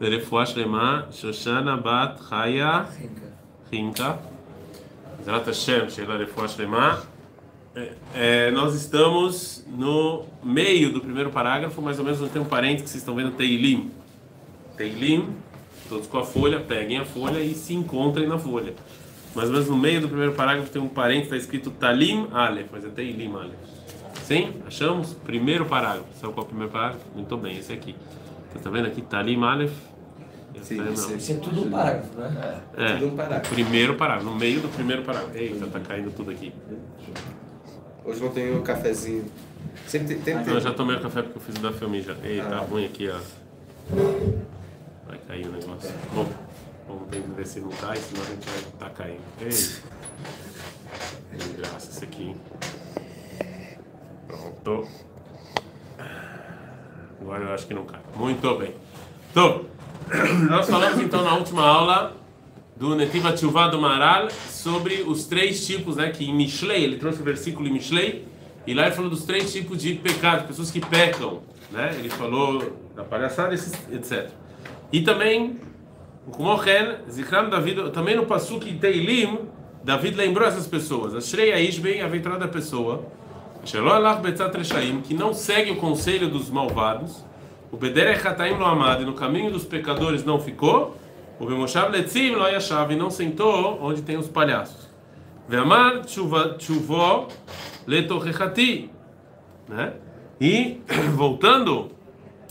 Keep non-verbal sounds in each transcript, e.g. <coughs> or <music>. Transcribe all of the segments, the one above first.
Lerefuah Shlema, Shoshana Bat Chaya Rinka. Zerat Hashem, Sheila Lerefuah Shlema. Nós estamos no meio do primeiro parágrafo, mais ou menos não tem um parênteses que vocês estão vendo, Teilim. Teilim, todos com a folha, peguem a folha e se encontrem na folha. Mais ou menos no meio do primeiro parágrafo tem um parênteses, está escrito Talim Aleph, mas é Teilim Aleph. Sim? Achamos? Primeiro parágrafo. Sabe qual é o primeiro parágrafo? Muito bem, esse aqui. Você está vendo aqui? Talim Aleph. Sim, isso, isso é tudo um parágrafo, né? É, tudo um parágrafo. Primeiro parágrafo, no meio do primeiro parágrafo. Eita, tá caindo tudo aqui. Hoje não tenho um cafezinho. Sempre tem, tem, Eu já tomei o café porque eu fiz o da filme já. Eita, tá ah. ruim aqui, ó. Vai cair o negócio. Bom, vamos ter que ver se não cai, senão a gente vai estar tá caindo. Ei. Graça isso aqui, hein? Pronto. Agora eu acho que não cai. Muito bem. Então, <clears throat> nós falamos então na última aula do Netiva Tchuvá do Maral sobre os três tipos, né, que em Mishlei, ele trouxe o versículo em Mishlei, e lá ele falou dos três tipos de pecado, pessoas que pecam, né? Ele falou da palhaçada, etc. E também, como Zikram David, também no Pasuk Teilim, David lembrou essas pessoas. Ashrei Aish bem aventurada pessoa, que não segue o conselho dos malvados, o Bederech Hataim lo amado, e no caminho dos pecadores não ficou. O Bemoshav Letzim lo e não sentou onde tem os palhaços. Ve'amar Tchuvó Letorechati. Né? E, voltando,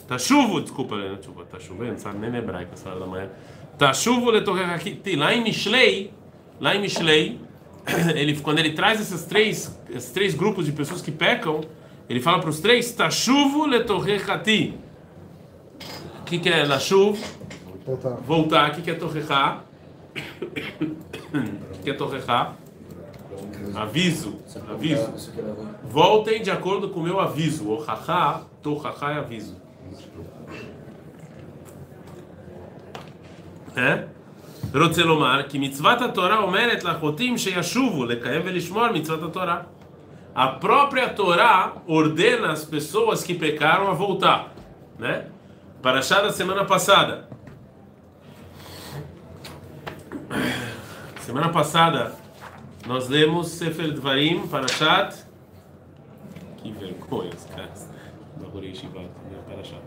tá chuvo, desculpa, não é chuva, tá chovendo, sabe nem hebraico essa da manhã. Tá chuvo Letorechati. Lá em Mishlei, lá em Mishlei, <clears throat> ele, quando ele traz esses três, esses três grupos de pessoas que pecam, ele fala para os três, tá chuvo Letorechati que, que é Lashuv? Voltar. Voltar. O que, que é Torrechá? <clears throat> O que, é Torrechá? Aviso. Aviso. Voltem de acordo com o meu aviso. O Torrachá é aviso. É? רוצה לומר כי מצוות התורה אומרת לחוטאים שישובו לקיים ולשמור מצוות התורה. A própria Torá ordena as pessoas que pecaram a voltar, né? Paraxá da semana passada. Semana passada nós lemos Sefer Dvarim, Parashat. Que vergonha, esse cara. Bahurei Shivat, Parashat.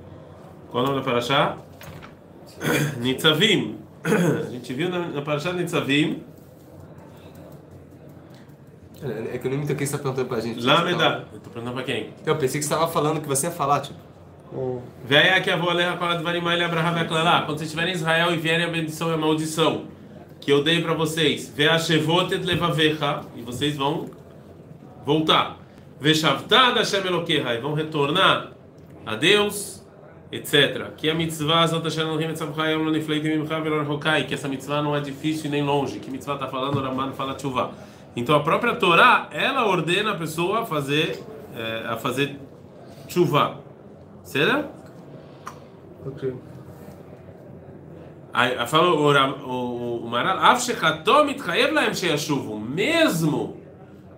Qual é o nome da Parashat? Nitzavim. A gente viu na, na Parashat Nitzavim. É que eu não me toquei, você está perguntando pra gente. Lameda. Eu tô perguntando pra quem? Eu pensei que você estava falando que você ia falar, tipo. Veia que a avó leva para Dvarimai Abraham lá. Quando vocês estiverem em Israel e vierem a bendição e a maldição que eu dei para vocês, Veia Shevotet Levavecha, e vocês vão voltar. Veshavtad Hashem Elokeha, e vão retornar a Deus, etc. Que a mitzvah que essa mitzvah não é difícil nem longe, que mitzvah está falando, o Raman fala tchuvah. Então a própria Torá, ela ordena a pessoa a fazer, é, a fazer Tshuva. Será? Ok. Aí, fala o, Maral, mesmo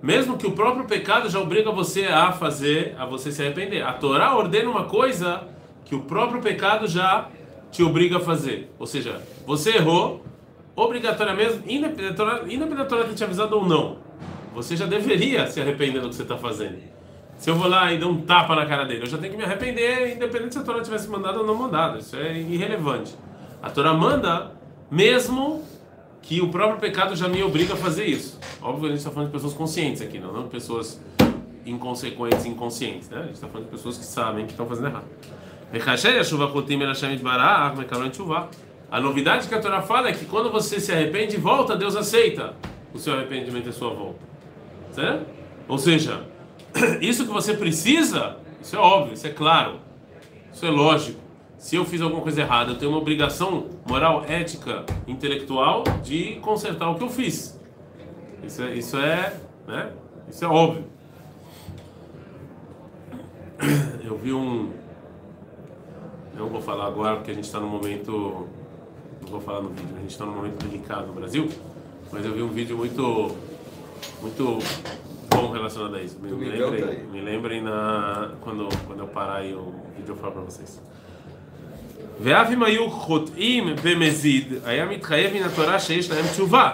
mesmo que o próprio pecado já obriga você a fazer, a você se arrepender. A Torá ordena uma coisa que o próprio pecado já te obriga a fazer. Ou seja, você errou, obrigatoriamente, ter te avisado ou não, você já deveria se arrepender do que você está fazendo. Se eu vou lá e dar um tapa na cara dele, eu já tenho que me arrepender, independente se a Torá tivesse mandado ou não mandado. Isso é irrelevante. A Torá manda, mesmo que o próprio pecado já me obriga a fazer isso. Óbvio que a gente está falando de pessoas conscientes aqui, não, não de pessoas inconsequentes inconscientes. Né? A gente está falando de pessoas que sabem que estão fazendo errado. A novidade que a Torá fala é que quando você se arrepende e volta, Deus aceita o seu arrependimento e a sua volta. Certo? Ou seja, <clears throat> isso que você precisa, isso é óbvio, isso é claro, isso é lógico. Se eu fiz alguma coisa errada, eu tenho uma obrigação moral, ética, intelectual de consertar o que eu fiz. Isso é, isso é, né? Isso é óbvio. <clears throat> Eu vi um. Eu não vou falar agora porque a gente está no momento. Não vou falar no vídeo, a gente está num momento delicado no Brasil. Mas eu vi um vídeo muito. Muito bom relacionado a isso. Me, me, lembrem, me lembrem na, quando, quando eu parar aí o vídeo eu falo para vocês. ואף אם היו חוטאים במזיד, היה מתחייב מן התורה שיש להם תשובה.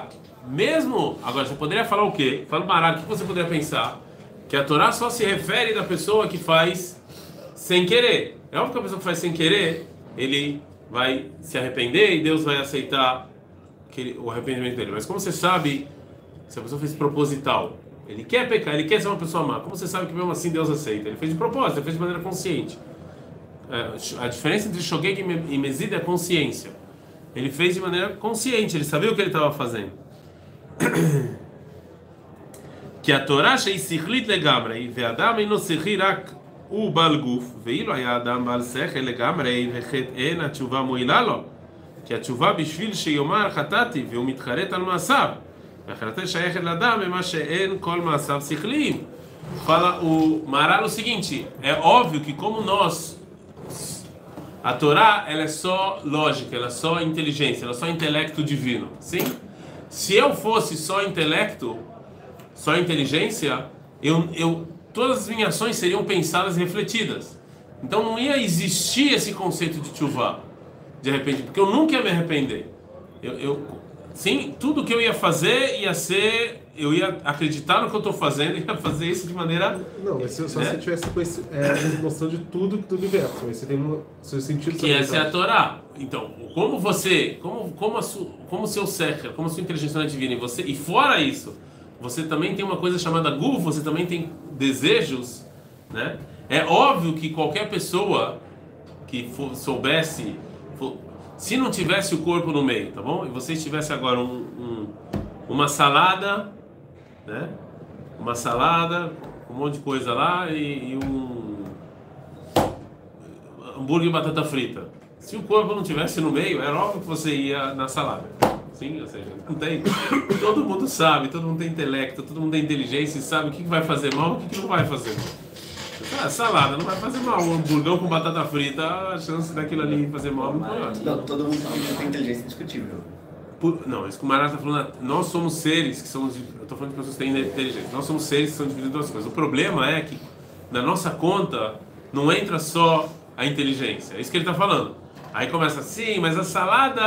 Mesmo, agora você poderia falar o quê? Fala Mará, o que você poderia pensar? Que a Torá só se refere da pessoa que faz sem querer. É óbvio que a pessoa que faz sem querer, ele vai se arrepender e Deus vai aceitar o arrependimento dele. Mas como você sabe, se a pessoa fez proposital, ele quer pecar, ele quer ser uma pessoa má, como você sabe que mesmo assim Deus aceita? Ele fez de propósito, ele fez de maneira consciente. É, a diferença entre Shogeg e Mezid é a consciência. Ele fez de maneira consciente, ele sabia o que ele estava fazendo. <coughs> que a Torá shei sichlit legamrei, ve'adam eno sichi rak u bal guf, ve'ilo היה אדם בעל שכל לגמרי, וחטא אין התשובה מועילה לו. כי התשובה בשביל שיאמר חטאתי, והוא מתחרט על מעשיו. והחלטה שייכת לאדם במה שאין כל מעשיו שכליים. Fala o Maral o seguinte: é óbvio que como nós a Torá ela é só lógica, ela é só inteligência, ela é só intelecto divino, sim? Se eu fosse só intelecto, só inteligência, eu, eu todas as minhas ações seriam pensadas e refletidas. Então não ia existir esse conceito de chuva, de repente, porque eu nunca ia me arrepender. Eu, eu, sim, tudo que eu ia fazer ia ser eu ia acreditar no que eu estou fazendo e <laughs> ia fazer isso de maneira. Não, mas só né? se tivesse é, noção de tudo do universo, mas você tem no seu sentido. Que essa é a Torá. Então, como você, como como a su, como seu secher, como a sua inteligência é divina e você e fora isso, você também tem uma coisa chamada gu, você também tem desejos, né? É óbvio que qualquer pessoa que soubesse, se não tivesse o corpo no meio, tá bom? E você estivesse agora um, um, uma salada né? Uma salada, um monte de coisa lá e, e um hambúrguer e batata frita. Se o corpo não tivesse no meio, era óbvio que você ia na salada. Sim, ou seja, não tem. <coughs> Todo mundo sabe, todo mundo tem intelecto, todo mundo tem inteligência e sabe o que vai fazer mal e o que não vai fazer mal. Ah, salada não vai fazer mal. Um hamburgão com batata frita, a chance daquilo ali fazer mal é muito maior. Não, todo mundo tem inteligência indiscutível. Por, não, isso que o Marata está falando, nós somos seres que somos. Eu estou falando de pessoas que têm inteligência. Nós somos seres que são divididos em duas coisas. O problema é que na nossa conta não entra só a inteligência. É isso que ele está falando. Aí começa assim, mas a salada,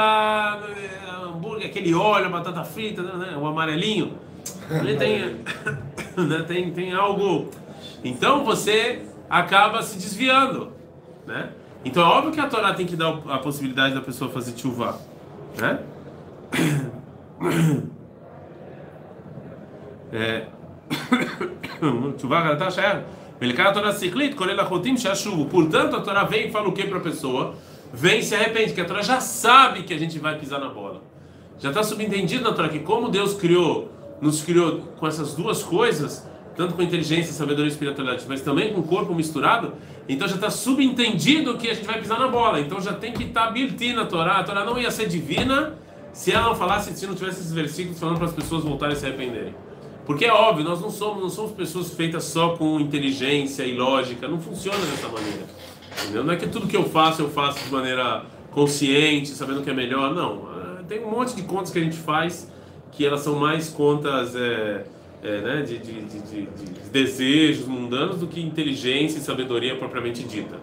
hambúrguer, aquele óleo, batata frita, né, né o amarelinho. Ele tem, <coughs> né, tem, tem algo. Então você acaba se desviando, né? Então é óbvio que a Torá tem que dar a possibilidade da pessoa fazer chuva, né? <coughs> É. <coughs> Chuva, ela tá cheia. Melcar a Torá ciclit, colher a rotim, chuva. Portanto, a Torá vem e fala o que para a pessoa? Vem e se arrepende, que a Torá já sabe que a gente vai pisar na bola já está subentendido na Torá que como Deus criou nos criou com essas duas coisas tanto com inteligência, sabedoria e espiritualidade, mas também com o corpo misturado, então já está subentendido que a gente vai pisar na bola. Então já tem que estar tá na Torá. A Torá não ia ser divina se ela não falasse, se não tivesse esses versículos falando para as pessoas voltarem a se arrependerem. Porque é óbvio, nós não somos, não somos pessoas feitas só com inteligência e lógica, não funciona dessa maneira. Entendeu? Não é que tudo que eu faço eu faço de maneira consciente, sabendo que é melhor, não Ah, tem um monte de contas que a gente faz que elas são mais contas é, é, né, de, de, de, de, desejos mundanos do que inteligência e sabedoria propriamente dita.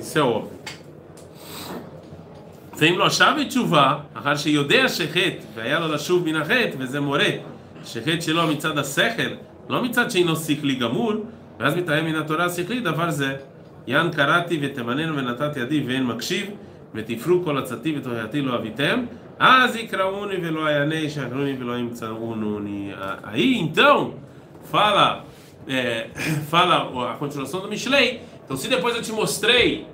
Isso é óbvio. ואם לא שב בתשובה, אחר שיודע שחטא והיה לו לשוב מן החטא, וזה מורה שחטא שלו מצד השכל, לא מצד שאינו שכלי גמור, ואז מתאם מן התורה השכלי דבר זה. יען קראתי ותמננו ונתתי ידי ואין מקשיב, ותפרו כל עצתי ותורייתי לא אביתם, אז יקראוני ולא אענה, ישחרוני ולא ימצאוני. Aí então, fala, é, <coughs> fala a continuação do Mishlei. Então, se depois eu te mostrei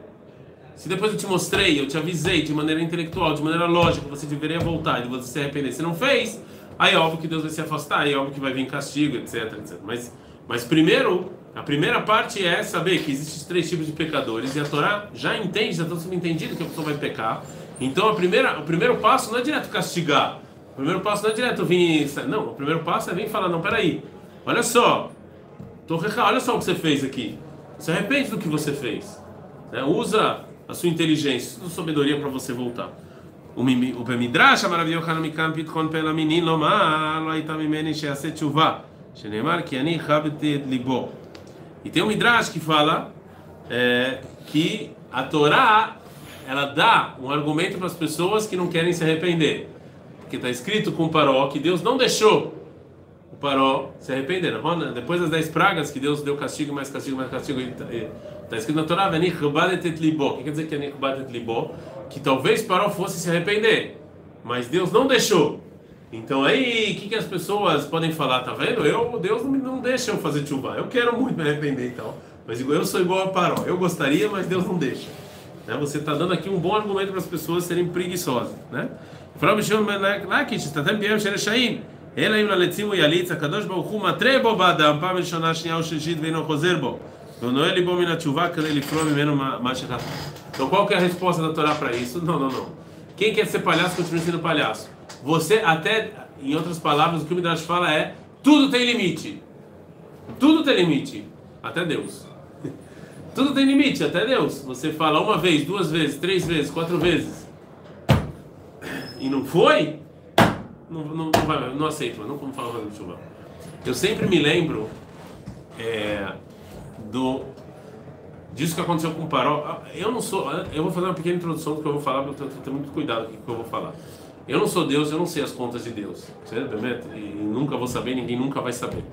Se depois eu te mostrei, eu te avisei de maneira intelectual, de maneira lógica, você deveria voltar e você se arrepender. Se não fez, aí é óbvio que Deus vai se afastar, aí é óbvio que vai vir castigo, etc, etc. Mas, mas primeiro, a primeira parte é saber que existem três tipos de pecadores e a Torá já entende, já está subentendido que a pessoa vai pecar. Então a primeira, o primeiro passo não é direto castigar. O primeiro passo não é direto vir. Não, o primeiro passo é vir falar: não, peraí, olha só, Torreca, olha só o que você fez aqui. Se arrepende do que você fez. Né? Usa a sua inteligência, a sua sabedoria para você voltar. O Bemidrash, maravilhoso, Hanamikan, Pitron, Pela Menin, Lomar, Loitamimene, Sheaset, Shenemar, Kiani, Rabet, Libor. E tem um Midrash que fala é, que a Torá ela dá um argumento para as pessoas que não querem se arrepender. Porque está escrito com o Paró que Deus não deixou o Paró se arrepender. Depois das dez pragas que Deus deu castigo, mais castigo, mais castigo. Está escrito na Torá, O que quer dizer que é? Que talvez Paró fosse se arrepender. Mas Deus não deixou. Então aí, o que, que as pessoas podem falar? Tá vendo? Eu, Deus não, não deixa eu fazer chuva. Eu quero muito me arrepender então. Mas eu sou igual a Paró. Eu gostaria, mas Deus não deixa. Né? Você está dando aqui um bom argumento para as pessoas serem preguiçosas. Né? אלא אם ללצים הוא יליץ, הקדוש ברוך הוא מתרה בו באדם פעם ראשונה, שנייה או שלישית ואינו חוזר בו. ונועל ליבו מן התשובה כדי לפרוע ממנו מה שחטא. Então qual que é a resposta da Torá para isso? Não, não, não. Quem quer ser palhaço continua sendo palhaço. Você até, em outras palavras, o que o Midrash fala é tudo tem limite. Tudo tem limite. Até Deus. <laughs> Tudo tem limite, até Deus. Você fala uma vez, duas vezes, três vezes, quatro vezes. E não foi? Não, não, não, vai, não aceito, não como falar no chuva. Eu sempre me lembro é, do disso que aconteceu com o Paró. Eu não sou. Eu vou fazer uma pequena introdução do que eu vou falar, porque eu tenho muito cuidado com o que eu vou falar. Eu não sou Deus, eu não sei as contas de Deus, certo? E nunca vou saber, ninguém nunca vai saber.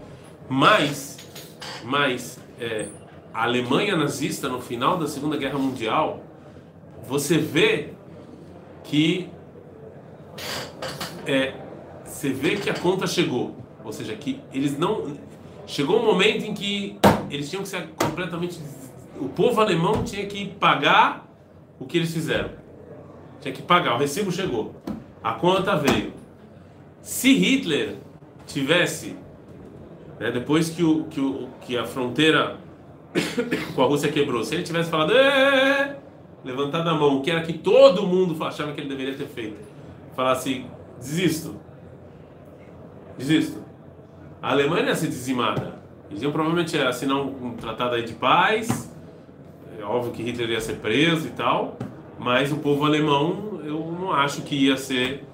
Mas, mas é, a Alemanha nazista no final da Segunda Guerra Mundial, você vê que é, você vê que a conta chegou, ou seja, que eles não chegou um momento em que eles tinham que ser completamente o povo alemão tinha que pagar o que eles fizeram. Tinha que pagar, o recibo chegou. A conta veio. Se Hitler tivesse né, depois que, o, que, o, que a fronteira com a Rússia quebrou, se ele tivesse falado, levantado a mão, que era que todo mundo achava que ele deveria ter feito, falasse, desisto, desisto. A Alemanha ia ser dizimada. Eles iam provavelmente assinar um, um tratado de paz, é óbvio que Hitler ia ser preso e tal, mas o povo alemão não acho que ia ser,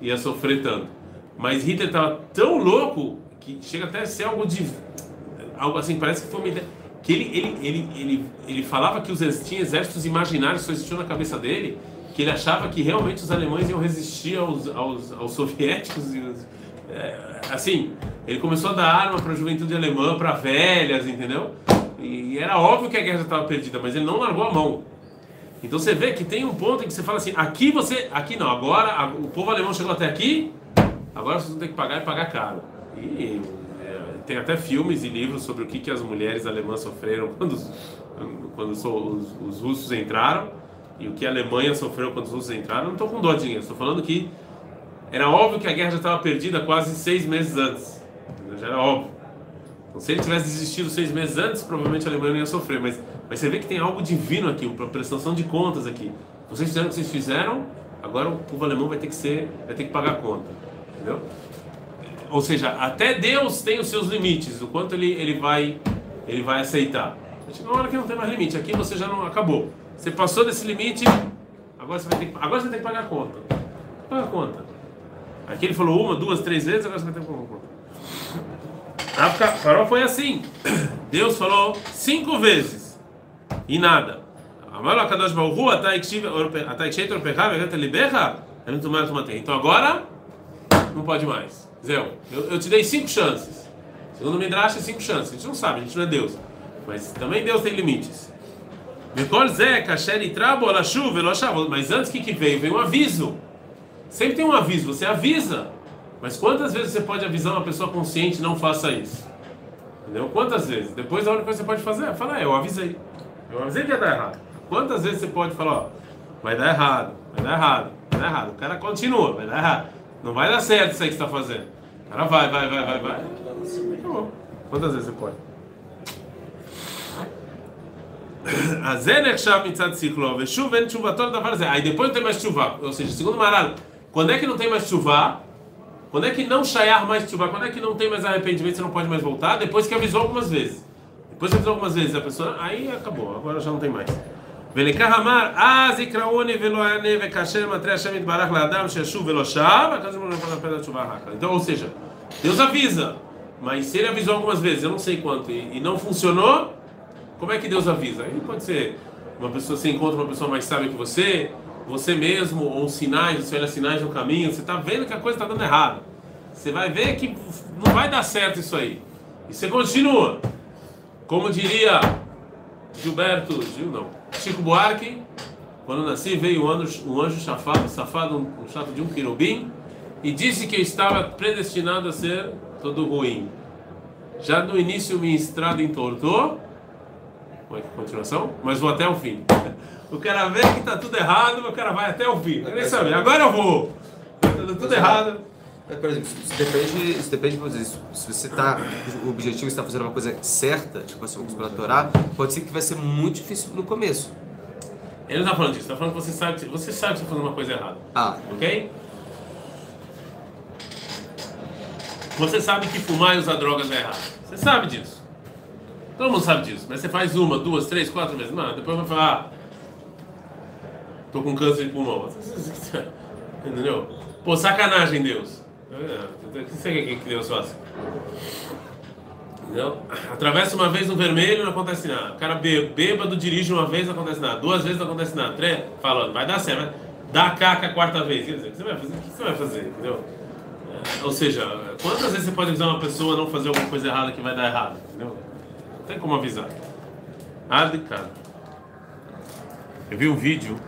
ia sofrer tanto. Mas Hitler estava tão louco que chega até a ser algo de algo assim, parece que foi uma ideia que ele, ele, ele, ele, ele falava que os, tinha exércitos imaginários só existiam na cabeça dele, que ele achava que realmente os alemães iam resistir aos, aos, aos soviéticos. E, é, assim, ele começou a dar arma para a juventude alemã, para velhas, entendeu? E era óbvio que a guerra estava perdida, mas ele não largou a mão. Então você vê que tem um ponto em que você fala assim: aqui você, aqui não, agora o povo alemão chegou até aqui, agora vocês vão ter que pagar e pagar caro. E tem até filmes e livros sobre o que, que as mulheres alemãs sofreram <laughs> quando, quando os, os russos entraram e o que a Alemanha sofreu quando os russos entraram. Não estou com dó de dinheiro, estou falando que era óbvio que a guerra já estava perdida quase seis meses antes. Já era óbvio. Então, se ele tivesse desistido seis meses antes, provavelmente a Alemanha não ia sofrer. Mas, mas você vê que tem algo divino aqui, uma prestação de contas aqui. Vocês fizeram o que vocês fizeram, agora o povo alemão vai ter que ser, vai ter que pagar a conta. Entendeu? ou seja, até Deus tem os seus limites, o quanto ele, ele vai ele vai aceitar. Chega uma hora que não tem mais limite, aqui você já não acabou. Você passou desse limite, agora você vai ter que, agora você tem que pagar a conta. Paga a conta. Aqui ele falou uma, duas, três vezes, agora você vai ter que pagar a conta. A farol foi assim. Deus falou cinco vezes e nada. Então agora não pode mais. Zé, eu, eu te dei cinco chances. Segundo o Midrash, cinco chances. A gente não sabe, a gente não é Deus. Mas também Deus tem limites. Mas antes, que, que veio? Veio um aviso. Sempre tem um aviso, você avisa. Mas quantas vezes você pode avisar uma pessoa consciente não faça isso? Entendeu? Quantas vezes? Depois a única coisa que você pode fazer é falar, é, eu avisei. Eu avisei que ia dar errado. Quantas vezes você pode falar, ó, vai dar errado, vai dar errado, vai dar errado. O cara continua, vai dar errado. Não vai dar certo isso aí que você está fazendo. O cara vai, vai, vai, vai, vai. Quantas vezes você pode? <coughs> Aí depois não tem mais chuva. Ou seja, segundo Maral, quando é que não tem mais chuva? Quando é que não chayar mais chuva? Quando é que não tem mais arrependimento, você não pode mais voltar? Depois que avisou algumas vezes. Depois que avisou algumas vezes a pessoa, aí acabou, agora já não tem mais. ולכך אמר, אז יקראוני ולא אענה וכאשר מטרה השם יתברך לאדם שישוב ולא שב, הקדוש ברוך הוא פede a תשובה אחר Então, ou seja, Deus avisa, mas se ele avisou algumas vezes, eu não sei quanto, e, e não funcionou, como é que Deus avisa? Aí pode ser uma pessoa, você encontra uma pessoa mais sábia que você, você mesmo, ou sinais, você olha sinais no caminho, você está vendo que a coisa está dando errado. Você vai ver que não vai dar certo isso aí. E você continua. Como diria Gilberto, Gil não, Chico Buarque, quando nasci veio um anjo, um anjo safado, safado um, um chato de um querubim, e disse que eu estava predestinado a ser todo ruim. Já no início minha estrada entortou, é continuação, mas vou até o fim. <laughs> O cara vê que está tudo errado, o cara vai até o fim. Nem agora eu vou. Tá tudo errado. É, por exemplo, isso depende, isso depende de você. Se você tá, o objetivo está fazendo uma coisa certa, tipo assim, para Torá, pode ser que vai ser muito difícil no começo. Ele não está falando disso, está falando que você sabe, você sabe que está fazendo uma coisa errada. Ah. Ok? Você sabe que fumar e usar drogas é errado. Você sabe disso. Todo mundo sabe disso. Mas você faz uma, duas, três, quatro vezes. Não, depois vai falar. Ah, tô com câncer de pulmão. <laughs> Entendeu? Pô, sacanagem, Deus. O que você quer que Deus faça? Entendeu? Atravessa uma vez no vermelho, não acontece nada. O cara bêbado dirige uma vez, não acontece nada. Duas vezes não acontece nada. Três, falando, vai dar certo. Dá caca a quarta vez. Quer dizer, o que você vai fazer? O que você vai fazer? Entendeu? É, ou seja, quantas vezes você pode avisar uma pessoa não fazer alguma coisa errada que vai dar errado? Entendeu? Não tem como avisar. Ah, de cara. Eu vi um vídeo